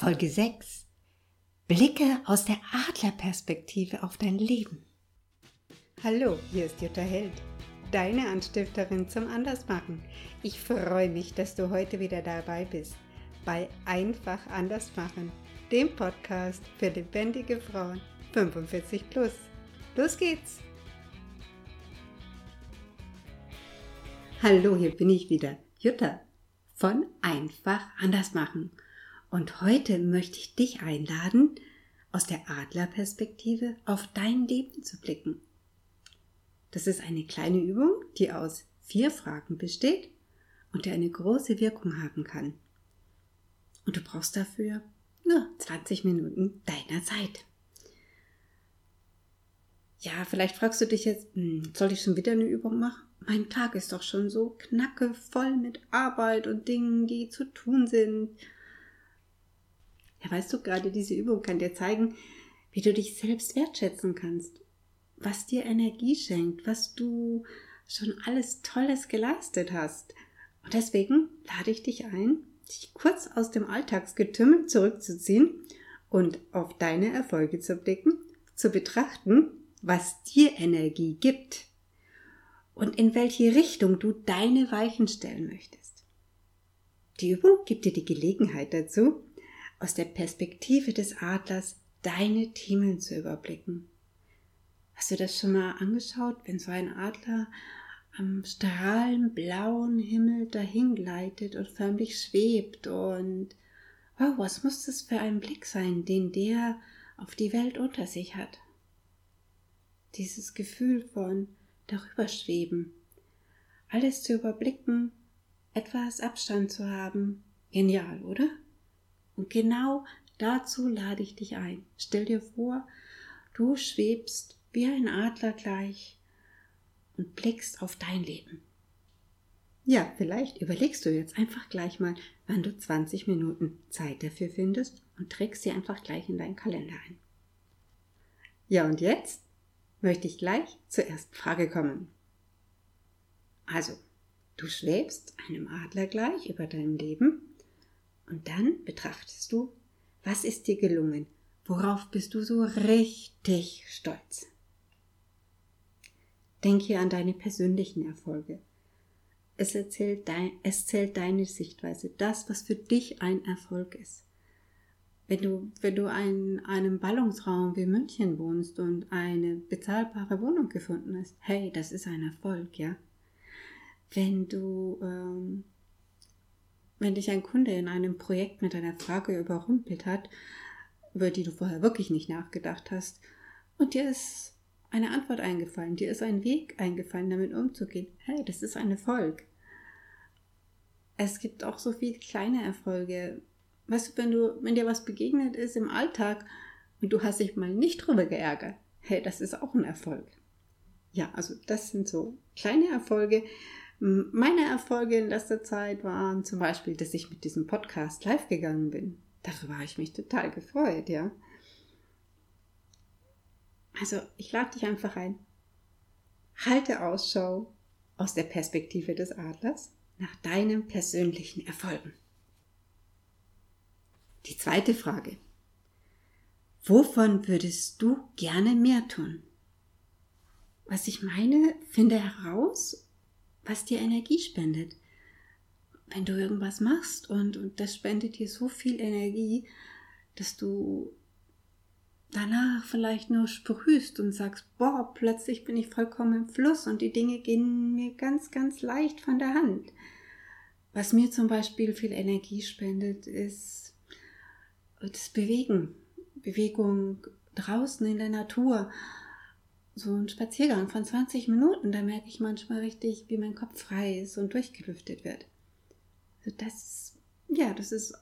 Folge 6. Blicke aus der Adlerperspektive auf dein Leben. Hallo, hier ist Jutta Held, deine Anstifterin zum Andersmachen. Ich freue mich, dass du heute wieder dabei bist bei Einfach Andersmachen, dem Podcast für lebendige Frauen 45 plus. Los geht's! Hallo, hier bin ich wieder, Jutta von Einfach Andersmachen. Und heute möchte ich dich einladen, aus der Adlerperspektive auf dein Leben zu blicken. Das ist eine kleine Übung, die aus vier Fragen besteht und die eine große Wirkung haben kann. Und du brauchst dafür nur 20 Minuten deiner Zeit. Ja, vielleicht fragst du dich jetzt, hm, soll ich schon wieder eine Übung machen? Mein Tag ist doch schon so knacke voll mit Arbeit und Dingen, die zu tun sind. Ja, weißt du, gerade diese Übung kann dir zeigen, wie du dich selbst wertschätzen kannst, was dir Energie schenkt, was du schon alles Tolles geleistet hast. Und deswegen lade ich dich ein, dich kurz aus dem Alltagsgetümmel zurückzuziehen und auf deine Erfolge zu blicken, zu betrachten, was dir Energie gibt und in welche Richtung du deine Weichen stellen möchtest. Die Übung gibt dir die Gelegenheit dazu, aus der Perspektive des Adlers deine Themen zu überblicken. Hast du das schon mal angeschaut, wenn so ein Adler am strahlend blauen Himmel dahingleitet und förmlich schwebt und wow, was muss das für ein Blick sein, den der auf die Welt unter sich hat? Dieses Gefühl von darüber schweben, alles zu überblicken, etwas Abstand zu haben, genial, oder? Und genau dazu lade ich dich ein. Stell dir vor, du schwebst wie ein Adler gleich und blickst auf dein Leben. Ja, vielleicht überlegst du jetzt einfach gleich mal, wann du 20 Minuten Zeit dafür findest und trägst sie einfach gleich in deinen Kalender ein. Ja, und jetzt möchte ich gleich zur ersten Frage kommen. Also, du schwebst einem Adler gleich über dein Leben und dann betrachtest du, was ist dir gelungen? Worauf bist du so richtig stolz? Denke an deine persönlichen Erfolge. Es, erzählt dein, es zählt deine Sichtweise, das, was für dich ein Erfolg ist. Wenn du, wenn du in einem Ballungsraum wie München wohnst und eine bezahlbare Wohnung gefunden hast, hey, das ist ein Erfolg, ja. Wenn du ähm, wenn dich ein Kunde in einem Projekt mit einer Frage überrumpelt hat, über die du vorher wirklich nicht nachgedacht hast, und dir ist eine Antwort eingefallen, dir ist ein Weg eingefallen, damit umzugehen, hey, das ist ein Erfolg. Es gibt auch so viele kleine Erfolge. Weißt du, wenn du, wenn dir was begegnet ist im Alltag und du hast dich mal nicht drüber geärgert, hey, das ist auch ein Erfolg. Ja, also das sind so kleine Erfolge, meine Erfolge in letzter Zeit waren zum Beispiel, dass ich mit diesem Podcast live gegangen bin. Darüber habe ich mich total gefreut, ja. Also, ich lade dich einfach ein. Halte Ausschau aus der Perspektive des Adlers nach deinen persönlichen Erfolgen. Die zweite Frage. Wovon würdest du gerne mehr tun? Was ich meine, finde heraus was dir Energie spendet. Wenn du irgendwas machst und, und das spendet dir so viel Energie, dass du danach vielleicht nur sprühst und sagst, boah, plötzlich bin ich vollkommen im Fluss und die Dinge gehen mir ganz, ganz leicht von der Hand. Was mir zum Beispiel viel Energie spendet, ist das Bewegen. Bewegung draußen in der Natur so ein Spaziergang von 20 Minuten, da merke ich manchmal richtig, wie mein Kopf frei ist und durchgelüftet wird. Also das, ja, das ist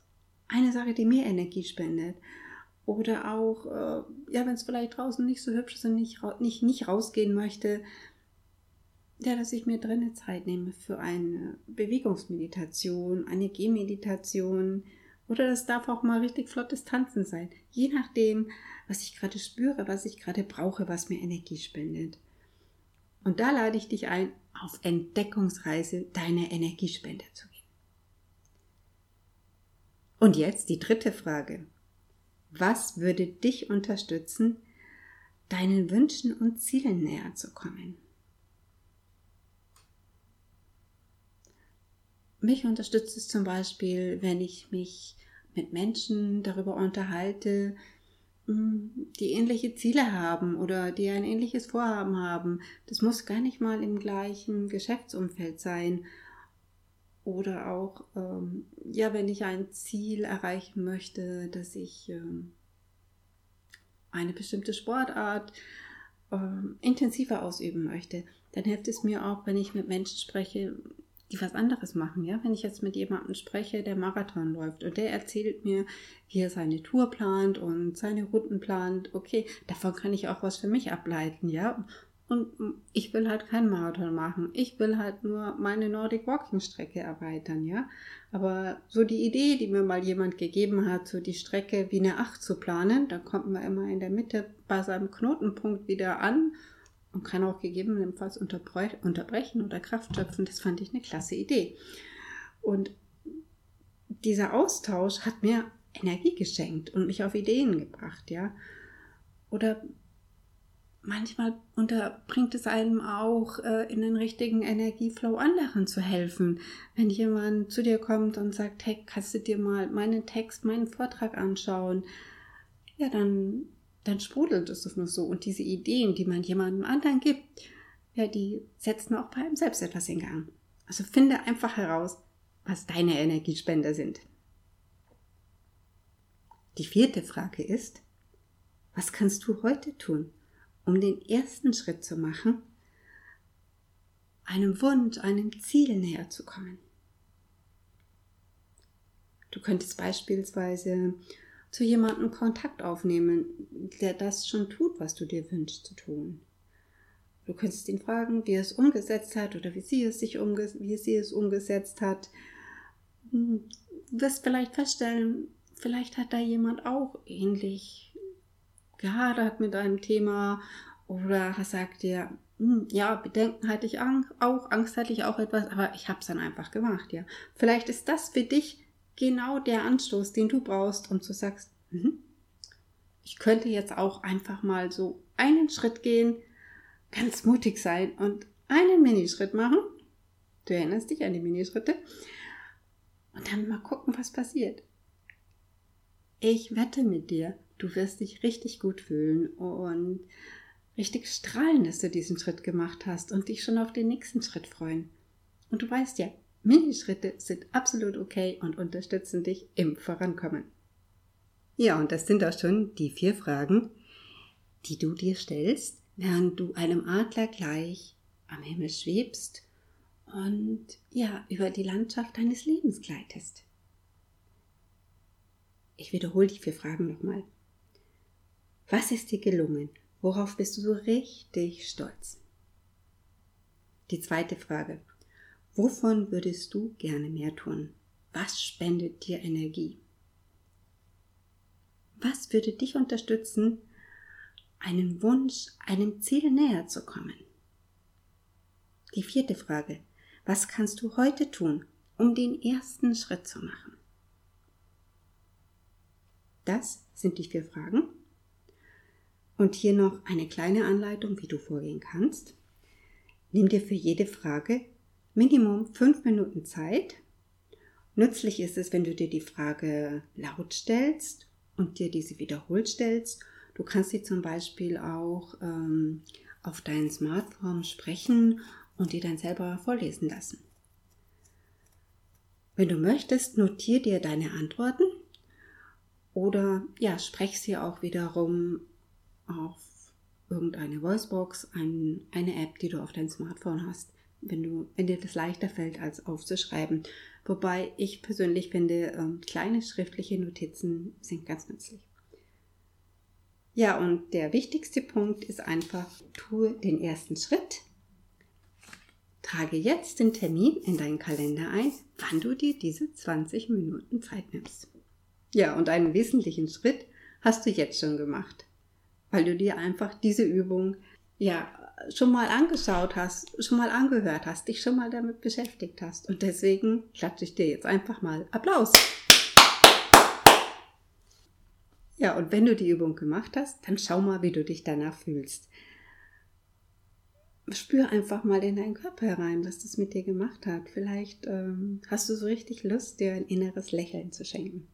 eine Sache, die mir Energie spendet. Oder auch, äh, ja, wenn es vielleicht draußen nicht so hübsch ist und nicht, nicht, nicht rausgehen möchte, ja, dass ich mir drinnen Zeit nehme für eine Bewegungsmeditation, eine Gehmeditation, oder das darf auch mal richtig flottes Tanzen sein. Je nachdem, was ich gerade spüre, was ich gerade brauche, was mir Energie spendet. Und da lade ich dich ein, auf Entdeckungsreise deine Energiespender zu gehen. Und jetzt die dritte Frage. Was würde dich unterstützen, deinen Wünschen und Zielen näher zu kommen? Mich unterstützt es zum Beispiel, wenn ich mich mit Menschen darüber unterhalte, hm, die ähnliche Ziele haben oder die ein ähnliches Vorhaben haben. Das muss gar nicht mal im gleichen Geschäftsumfeld sein. Oder auch, ähm, ja, wenn ich ein Ziel erreichen möchte, dass ich ähm, eine bestimmte Sportart ähm, intensiver ausüben möchte, dann hilft es mir auch, wenn ich mit Menschen spreche, die was anderes machen. Ja, wenn ich jetzt mit jemandem spreche, der Marathon läuft und der erzählt mir, wie er seine Tour plant und seine Routen plant, okay, davon kann ich auch was für mich ableiten, ja. Und ich will halt keinen Marathon machen. Ich will halt nur meine Nordic Walking Strecke erweitern, ja. Aber so die Idee, die mir mal jemand gegeben hat, so die Strecke wie eine Acht zu planen, da kommt man immer in der Mitte bei seinem Knotenpunkt wieder an und kann auch gegebenenfalls unterbrechen oder Kraft schöpfen. Das fand ich eine klasse Idee. Und dieser Austausch hat mir Energie geschenkt und mich auf Ideen gebracht, ja. Oder manchmal unterbringt es einem auch äh, in den richtigen Energieflow anderen zu helfen. Wenn jemand zu dir kommt und sagt, hey, kannst du dir mal meinen Text, meinen Vortrag anschauen? Ja, dann dann sprudelt es doch nur so. Und diese Ideen, die man jemandem anderen gibt, ja, die setzen auch bei einem selbst etwas in Gang. Also finde einfach heraus, was deine Energiespender sind. Die vierte Frage ist, was kannst du heute tun, um den ersten Schritt zu machen, einem Wunsch, einem Ziel näher zu kommen? Du könntest beispielsweise zu jemandem Kontakt aufnehmen, der das schon tut, was du dir wünschst zu tun. Du könntest ihn fragen, wie er es umgesetzt hat oder wie sie es sich umge wie sie es umgesetzt hat. Du wirst vielleicht feststellen, vielleicht hat da jemand auch ähnlich gehadert mit einem Thema oder sagt dir, hm, ja, Bedenken hatte ich auch, Angst hatte ich auch etwas, aber ich habe es dann einfach gemacht, ja. Vielleicht ist das für dich genau der Anstoß, den du brauchst, um zu sagst, mhm, ich könnte jetzt auch einfach mal so einen Schritt gehen, ganz mutig sein und einen Minischritt machen. Du erinnerst dich an die Minischritte. Und dann mal gucken, was passiert. Ich wette mit dir, du wirst dich richtig gut fühlen und richtig strahlen, dass du diesen Schritt gemacht hast und dich schon auf den nächsten Schritt freuen. Und du weißt ja, Minischritte sind absolut okay und unterstützen dich im Vorankommen. Ja, und das sind auch schon die vier Fragen, die du dir stellst, während du einem Adler gleich am Himmel schwebst und ja, über die Landschaft deines Lebens gleitest. Ich wiederhole die vier Fragen nochmal. Was ist dir gelungen? Worauf bist du so richtig stolz? Die zweite Frage. Wovon würdest du gerne mehr tun? Was spendet dir Energie? Was würde dich unterstützen, einen Wunsch, einem Ziel näher zu kommen? Die vierte Frage. Was kannst du heute tun, um den ersten Schritt zu machen? Das sind die vier Fragen. Und hier noch eine kleine Anleitung, wie du vorgehen kannst. Nimm dir für jede Frage Minimum fünf Minuten Zeit. Nützlich ist es, wenn du dir die Frage laut stellst und dir diese wiederholt stellst. Du kannst sie zum Beispiel auch ähm, auf dein Smartphone sprechen und die dann selber vorlesen lassen. Wenn du möchtest, notier dir deine Antworten oder ja, sprech sie auch wiederum auf irgendeine Voicebox, ein, eine App, die du auf dein Smartphone hast wenn, du, wenn dir das leichter fällt, als aufzuschreiben. Wobei ich persönlich finde, ähm, kleine schriftliche Notizen sind ganz nützlich. Ja, und der wichtigste Punkt ist einfach, tue den ersten Schritt. Trage jetzt den Termin in deinen Kalender ein, wann du dir diese 20 Minuten Zeit nimmst. Ja, und einen wesentlichen Schritt hast du jetzt schon gemacht, weil du dir einfach diese Übung ja schon mal angeschaut hast, schon mal angehört hast, dich schon mal damit beschäftigt hast. Und deswegen klatsche ich dir jetzt einfach mal Applaus. Ja, und wenn du die Übung gemacht hast, dann schau mal, wie du dich danach fühlst. Spür einfach mal in deinen Körper herein, was das mit dir gemacht hat. Vielleicht ähm, hast du so richtig Lust, dir ein inneres Lächeln zu schenken.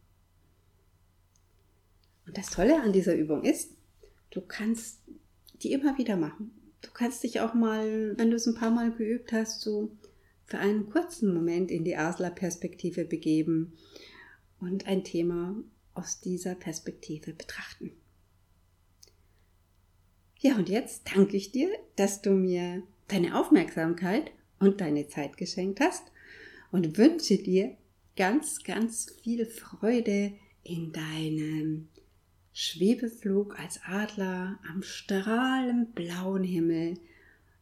Und das Tolle an dieser Übung ist, du kannst die immer wieder machen. Du kannst dich auch mal, wenn du es ein paar Mal geübt hast, so für einen kurzen Moment in die Asler-Perspektive begeben und ein Thema aus dieser Perspektive betrachten. Ja, und jetzt danke ich dir, dass du mir deine Aufmerksamkeit und deine Zeit geschenkt hast und wünsche dir ganz, ganz viel Freude in deinem Schwebeflug als Adler am strahlend blauen Himmel,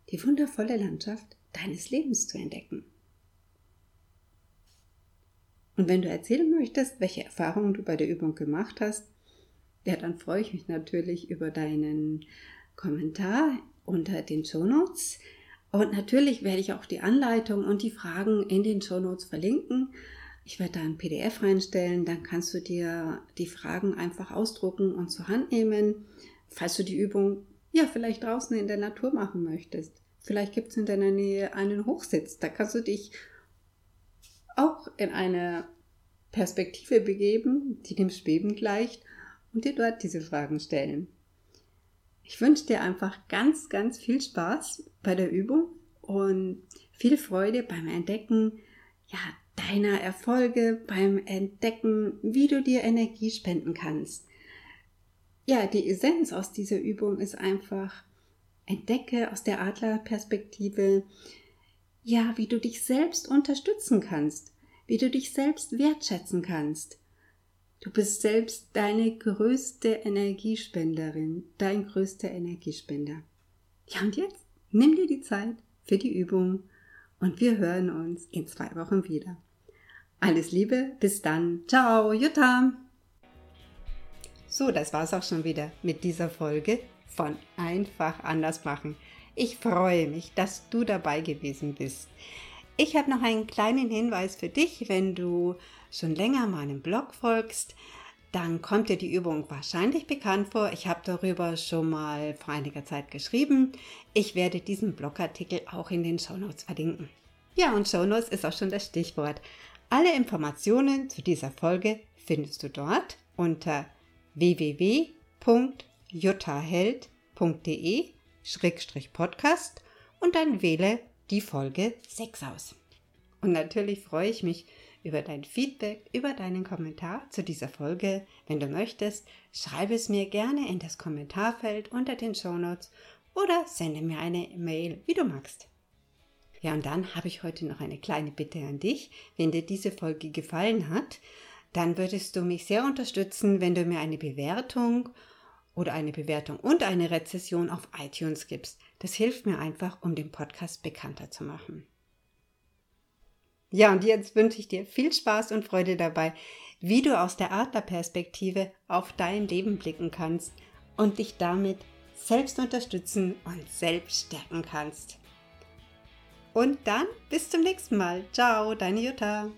die wundervolle Landschaft deines Lebens zu entdecken. Und wenn du erzählen möchtest, welche Erfahrungen du bei der Übung gemacht hast, ja, dann freue ich mich natürlich über deinen Kommentar unter den Show Notes. Und natürlich werde ich auch die Anleitung und die Fragen in den Show Notes verlinken. Ich werde da ein PDF reinstellen, dann kannst du dir die Fragen einfach ausdrucken und zur Hand nehmen, falls du die Übung ja vielleicht draußen in der Natur machen möchtest. Vielleicht gibt es in deiner Nähe einen Hochsitz, da kannst du dich auch in eine Perspektive begeben, die dem Schweben gleicht und dir dort diese Fragen stellen. Ich wünsche dir einfach ganz, ganz viel Spaß bei der Übung und viel Freude beim Entdecken ja, deiner Erfolge, beim Entdecken, wie du dir Energie spenden kannst. Ja, die Essenz aus dieser Übung ist einfach, entdecke aus der Adlerperspektive, ja, wie du dich selbst unterstützen kannst, wie du dich selbst wertschätzen kannst. Du bist selbst deine größte Energiespenderin, dein größter Energiespender. Ja, und jetzt nimm dir die Zeit für die Übung und wir hören uns in zwei Wochen wieder. Alles Liebe, bis dann. Ciao, Jutta. So, das war's auch schon wieder mit dieser Folge von Einfach anders machen. Ich freue mich, dass du dabei gewesen bist. Ich habe noch einen kleinen Hinweis für dich, wenn du schon länger meinem Blog folgst, dann kommt dir die Übung wahrscheinlich bekannt vor. Ich habe darüber schon mal vor einiger Zeit geschrieben. Ich werde diesen Blogartikel auch in den Shownotes verlinken. Ja, und Shownotes ist auch schon das Stichwort. Alle Informationen zu dieser Folge findest du dort unter www.juttaheld.de-podcast und dann wähle die Folge 6 aus. Und natürlich freue ich mich über dein Feedback, über deinen Kommentar zu dieser Folge. Wenn du möchtest, schreibe es mir gerne in das Kommentarfeld unter den Show Notes oder sende mir eine Mail, wie du magst. Ja, und dann habe ich heute noch eine kleine Bitte an dich. Wenn dir diese Folge gefallen hat, dann würdest du mich sehr unterstützen, wenn du mir eine Bewertung oder eine Bewertung und eine Rezession auf iTunes gibst. Das hilft mir einfach, um den Podcast bekannter zu machen. Ja, und jetzt wünsche ich dir viel Spaß und Freude dabei, wie du aus der Adlerperspektive auf dein Leben blicken kannst und dich damit selbst unterstützen und selbst stärken kannst. Und dann bis zum nächsten Mal. Ciao, deine Jutta.